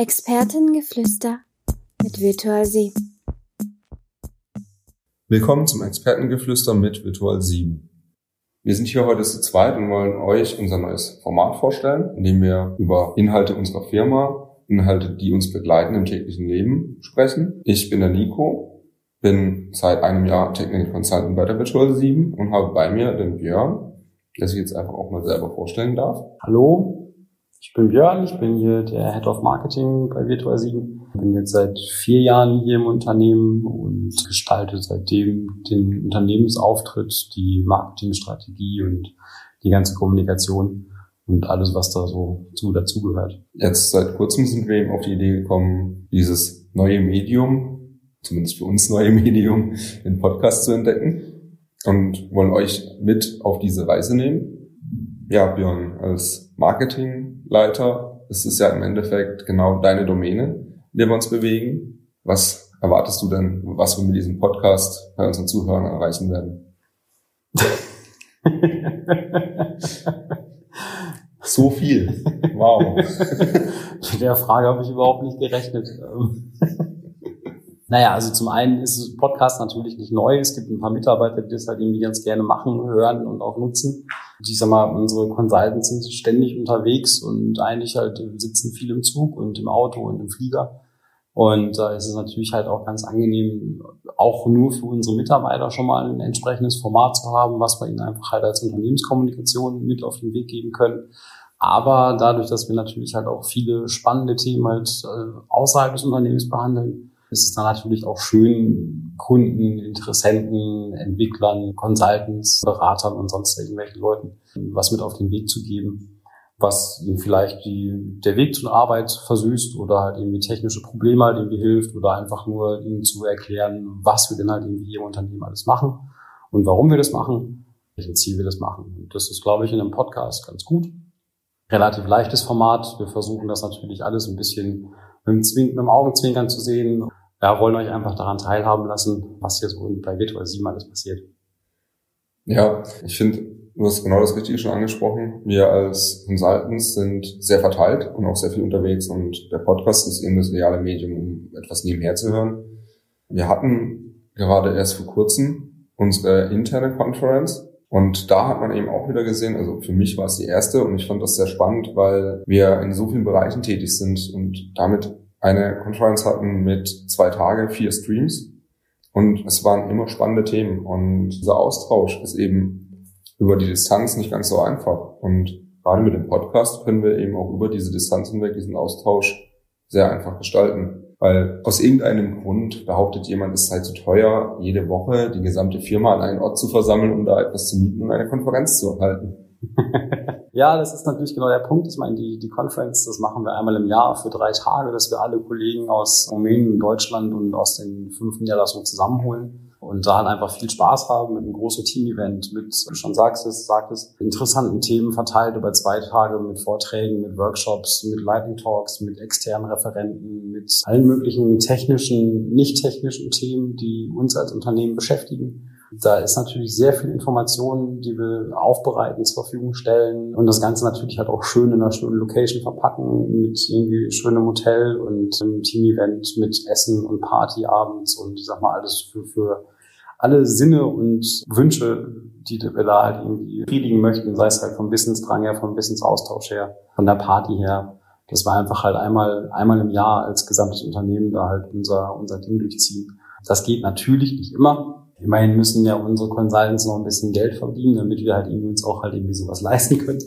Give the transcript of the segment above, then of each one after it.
Expertengeflüster mit Virtual Sie. Willkommen zum Expertengeflüster mit Virtual 7. Wir sind hier heute zu zweit und wollen euch unser neues Format vorstellen, in dem wir über Inhalte unserer Firma, Inhalte, die uns begleiten im täglichen Leben, sprechen. Ich bin der Nico, bin seit einem Jahr Technical Consultant bei der Virtual 7 und habe bei mir den Björn, der sich jetzt einfach auch mal selber vorstellen darf. Hallo, ich bin Björn, ich bin hier der Head of Marketing bei Virtual 7. Bin jetzt seit vier Jahren hier im Unternehmen und gestalte seitdem den Unternehmensauftritt, die Marketingstrategie und die ganze Kommunikation und alles, was da so zu dazugehört. Jetzt seit kurzem sind wir eben auf die Idee gekommen, dieses neue Medium, zumindest für uns neue Medium, den Podcast zu entdecken und wollen euch mit auf diese Reise nehmen. Ja, Björn, als Marketingleiter ist es ja im Endeffekt genau deine Domäne, in der wir uns bewegen. Was erwartest du denn, was wir mit diesem Podcast bei unseren Zuhörern erreichen werden? so viel. Wow. Mit der Frage habe ich überhaupt nicht gerechnet. Naja, also zum einen ist Podcast natürlich nicht neu. Es gibt ein paar Mitarbeiter, die das halt irgendwie ganz gerne machen, hören und auch nutzen. Ich sag mal, unsere Consultants sind ständig unterwegs und eigentlich halt sitzen viel im Zug und im Auto und im Flieger. Und da äh, ist es natürlich halt auch ganz angenehm, auch nur für unsere Mitarbeiter schon mal ein entsprechendes Format zu haben, was wir ihnen einfach halt als Unternehmenskommunikation mit auf den Weg geben können. Aber dadurch, dass wir natürlich halt auch viele spannende Themen halt äh, außerhalb des Unternehmens behandeln, ist es dann natürlich auch schön, Kunden, Interessenten, Entwicklern, Consultants, Beratern und sonst irgendwelchen Leuten was mit auf den Weg zu geben, was ihnen vielleicht die, der Weg zur Arbeit versüßt oder halt irgendwie technische Probleme halt irgendwie hilft oder einfach nur ihnen zu erklären, was wir denn halt irgendwie hier im Unternehmen alles machen und warum wir das machen, welchen Ziel wir das machen. Und das ist, glaube ich, in einem Podcast ganz gut. Relativ leichtes Format. Wir versuchen das natürlich alles ein bisschen mit dem, Zwink, mit dem Augenzwinkern zu sehen ja, wollen euch einfach daran teilhaben lassen, was hier so bei Virtual 7 alles passiert. Ja, ich finde, du hast genau das Richtige schon angesprochen. Wir als Consultants sind sehr verteilt und auch sehr viel unterwegs und der Podcast ist eben das ideale Medium, um etwas nebenher zu hören. Wir hatten gerade erst vor kurzem unsere interne Conference und da hat man eben auch wieder gesehen, also für mich war es die erste und ich fand das sehr spannend, weil wir in so vielen Bereichen tätig sind und damit eine Conference hatten mit zwei Tage, vier Streams. Und es waren immer spannende Themen. Und dieser Austausch ist eben über die Distanz nicht ganz so einfach. Und gerade mit dem Podcast können wir eben auch über diese Distanz hinweg diesen Austausch sehr einfach gestalten. Weil aus irgendeinem Grund behauptet jemand, es sei zu teuer, jede Woche die gesamte Firma an einen Ort zu versammeln, um da etwas zu mieten und eine Konferenz zu erhalten. ja, das ist natürlich genau der Punkt. Ich meine, die, die Conference, das machen wir einmal im Jahr für drei Tage, dass wir alle Kollegen aus Rumänien, Deutschland und aus den fünf Niederlassungen zusammenholen und da halt einfach viel Spaß haben mit einem großen Team-Event, mit, wie du schon sagst es, sagst interessanten Themen verteilt über zwei Tage mit Vorträgen, mit Workshops, mit Lightning Talks, mit externen Referenten, mit allen möglichen technischen, nicht technischen Themen, die uns als Unternehmen beschäftigen. Da ist natürlich sehr viel Information, die wir aufbereiten, zur Verfügung stellen und das Ganze natürlich halt auch schön in einer schönen Location verpacken mit irgendwie schönem Hotel und einem Team-Event mit Essen und Party abends und ich sag mal alles für, für alle Sinne und Wünsche, die wir da halt irgendwie befriedigen möchten, sei es halt vom Wissensdrang her, vom Wissensaustausch her, von der Party her. Das war einfach halt einmal, einmal im Jahr als gesamtes Unternehmen da halt unser, unser Ding durchziehen. Das geht natürlich nicht immer. Immerhin müssen ja unsere Consultants noch ein bisschen Geld verdienen, damit wir halt irgendwie uns auch halt irgendwie sowas leisten können.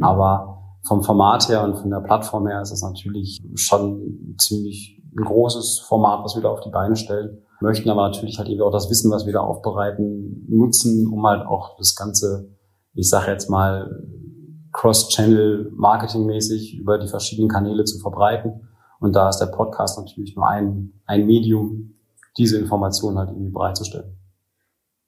Aber vom Format her und von der Plattform her ist es natürlich schon ziemlich ein großes Format, was wir da auf die Beine stellen. Möchten aber natürlich halt eben auch das Wissen, was wir da aufbereiten, nutzen, um halt auch das Ganze, ich sage jetzt mal, Cross-Channel marketingmäßig über die verschiedenen Kanäle zu verbreiten. Und da ist der Podcast natürlich nur ein, ein Medium, diese Informationen halt irgendwie bereitzustellen.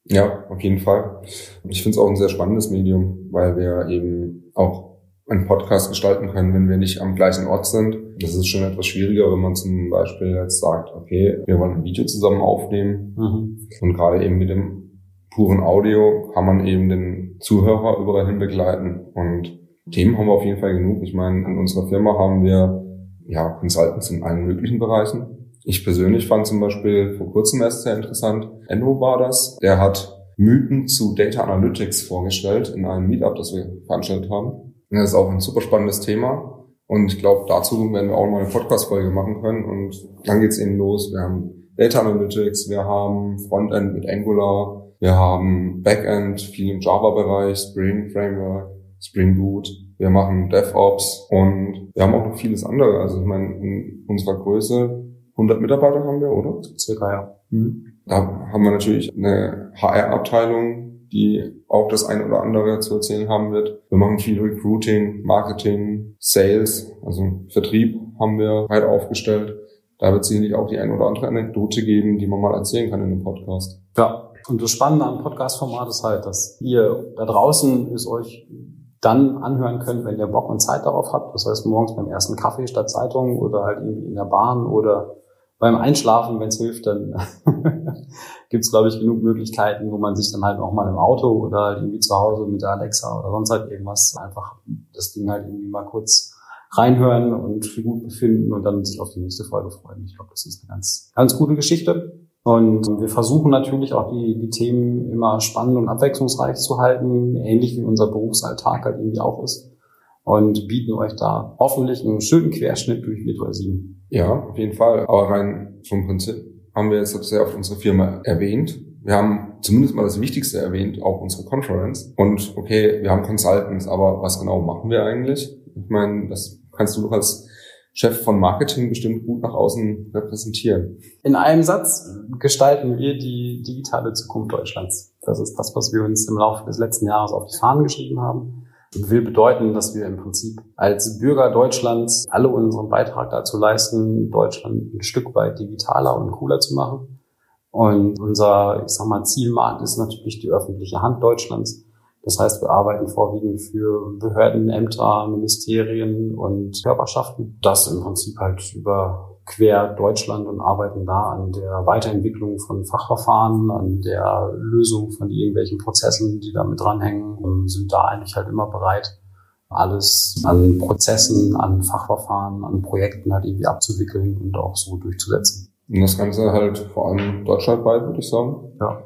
Ja, auf jeden Fall. Ich finde es auch ein sehr spannendes Medium, weil wir eben auch einen Podcast gestalten können, wenn wir nicht am gleichen Ort sind. Das ist schon etwas schwieriger, wenn man zum Beispiel jetzt sagt, okay, wir wollen ein Video zusammen aufnehmen. Mhm. Und gerade eben mit dem puren Audio kann man eben den Zuhörer überall hin begleiten. Und Themen haben wir auf jeden Fall genug. Ich meine, in unserer Firma haben wir ja, Consultants in allen möglichen Bereichen. Ich persönlich fand zum Beispiel vor kurzem erst sehr interessant, Enno war das, der hat Mythen zu Data Analytics vorgestellt in einem Meetup, das wir veranstaltet haben. Das ist auch ein super spannendes Thema. Und ich glaube, dazu werden wir auch mal eine Podcast-Folge machen können. Und dann geht's eben los. Wir haben Data Analytics, wir haben Frontend mit Angular, wir haben Backend, viel im Java-Bereich, Spring Framework, Spring Boot. Wir machen DevOps und wir haben auch noch vieles andere. Also ich meine, in unserer Größe 100 Mitarbeiter haben wir, oder? Circa, ja. Mhm. Da haben wir natürlich eine HR-Abteilung, die auch das eine oder andere zu erzählen haben wird. Wir machen viel Recruiting, Marketing, Sales, also Vertrieb haben wir weit aufgestellt. Da wird sicherlich auch die ein oder andere Anekdote geben, die man mal erzählen kann in dem Podcast. Ja, und das Spannende am Podcast-Format ist halt, dass ihr da draußen es euch dann anhören könnt, wenn ihr Bock und Zeit darauf habt. Das heißt morgens beim ersten Kaffee statt Zeitung oder halt irgendwie in der Bahn oder beim Einschlafen, wenn es hilft, dann gibt es, glaube ich, genug Möglichkeiten, wo man sich dann halt auch mal im Auto oder halt irgendwie zu Hause mit der Alexa oder sonst halt irgendwas einfach das Ding halt irgendwie mal kurz reinhören und gut befinden und dann sich auf die nächste Folge freuen. Ich glaube, das ist eine ganz, ganz gute Geschichte. Und wir versuchen natürlich auch die, die Themen immer spannend und abwechslungsreich zu halten, ähnlich wie unser Berufsalltag halt irgendwie auch ist. Und bieten euch da hoffentlich einen schönen Querschnitt durch Virtual 7. Ja, auf jeden Fall. Aber rein vom Prinzip haben wir jetzt sehr oft unsere Firma erwähnt. Wir haben zumindest mal das Wichtigste erwähnt, auch unsere Conference. Und okay, wir haben Consultants, aber was genau machen wir eigentlich? Ich meine, das kannst du doch als Chef von Marketing bestimmt gut nach außen repräsentieren. In einem Satz gestalten wir die digitale Zukunft Deutschlands. Das ist das, was wir uns im Laufe des letzten Jahres auf die Fahnen geschrieben haben will bedeuten, dass wir im Prinzip als Bürger Deutschlands alle unseren Beitrag dazu leisten, Deutschland ein Stück weit digitaler und cooler zu machen. Und unser, ich sag mal, Zielmarkt ist natürlich die öffentliche Hand Deutschlands. Das heißt, wir arbeiten vorwiegend für Behörden, Ämter, Ministerien und Körperschaften. Das im Prinzip halt über quer Deutschland und arbeiten da an der Weiterentwicklung von Fachverfahren, an der Lösung von irgendwelchen Prozessen, die da mit dranhängen und sind da eigentlich halt immer bereit, alles an Prozessen, an Fachverfahren, an Projekten halt irgendwie abzuwickeln und auch so durchzusetzen. Und das Ganze halt vor allem deutschlandweit, würde ich sagen. Ja.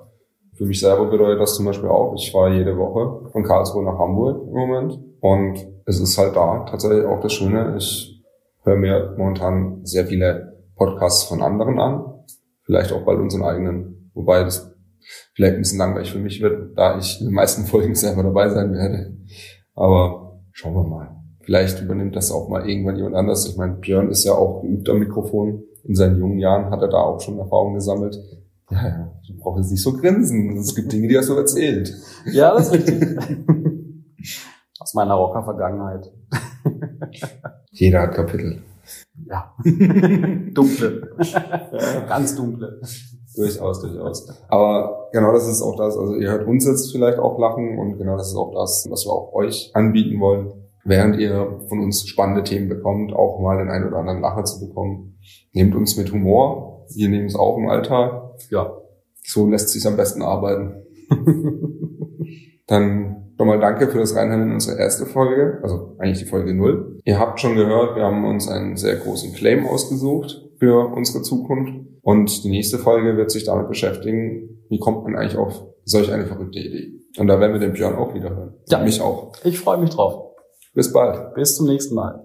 Für mich selber bedeutet das zum Beispiel auch, ich fahre jede Woche von Karlsruhe nach Hamburg im Moment und es ist halt da tatsächlich auch das Schöne. Ich höre mir momentan sehr viele Podcasts von anderen an, vielleicht auch bald unseren eigenen, wobei das vielleicht ein bisschen langweilig für mich wird, da ich in den meisten Folgen selber dabei sein werde. Aber schauen wir mal. Vielleicht übernimmt das auch mal irgendwann jemand anders. Ich meine, Björn ist ja auch geübt am Mikrofon. In seinen jungen Jahren hat er da auch schon Erfahrungen gesammelt. Ja, ja, du brauchst jetzt nicht so grinsen. Es gibt Dinge, die hast du erzählt. Ja, das ist richtig. Aus meiner Rocker-Vergangenheit. Jeder hat Kapitel. Ja. dunkle. Ganz dunkle. Durchaus, durchaus. Aber genau das ist auch das. Also ihr hört uns jetzt vielleicht auch lachen und genau das ist auch das, was wir auch euch anbieten wollen. Während ihr von uns spannende Themen bekommt, auch mal den einen oder anderen Lacher zu bekommen. Nehmt uns mit Humor. Wir nehmen es auch im Alltag ja, so lässt sich am besten arbeiten. Dann nochmal danke für das Reinhören in unsere erste Folge, also eigentlich die Folge null. Ihr habt schon gehört, wir haben uns einen sehr großen Claim ausgesucht für unsere Zukunft. Und die nächste Folge wird sich damit beschäftigen, wie kommt man eigentlich auf solch eine verrückte Idee. Und da werden wir den Björn auch wieder hören. Ja. Mich auch. Ich freue mich drauf. Bis bald. Bis zum nächsten Mal.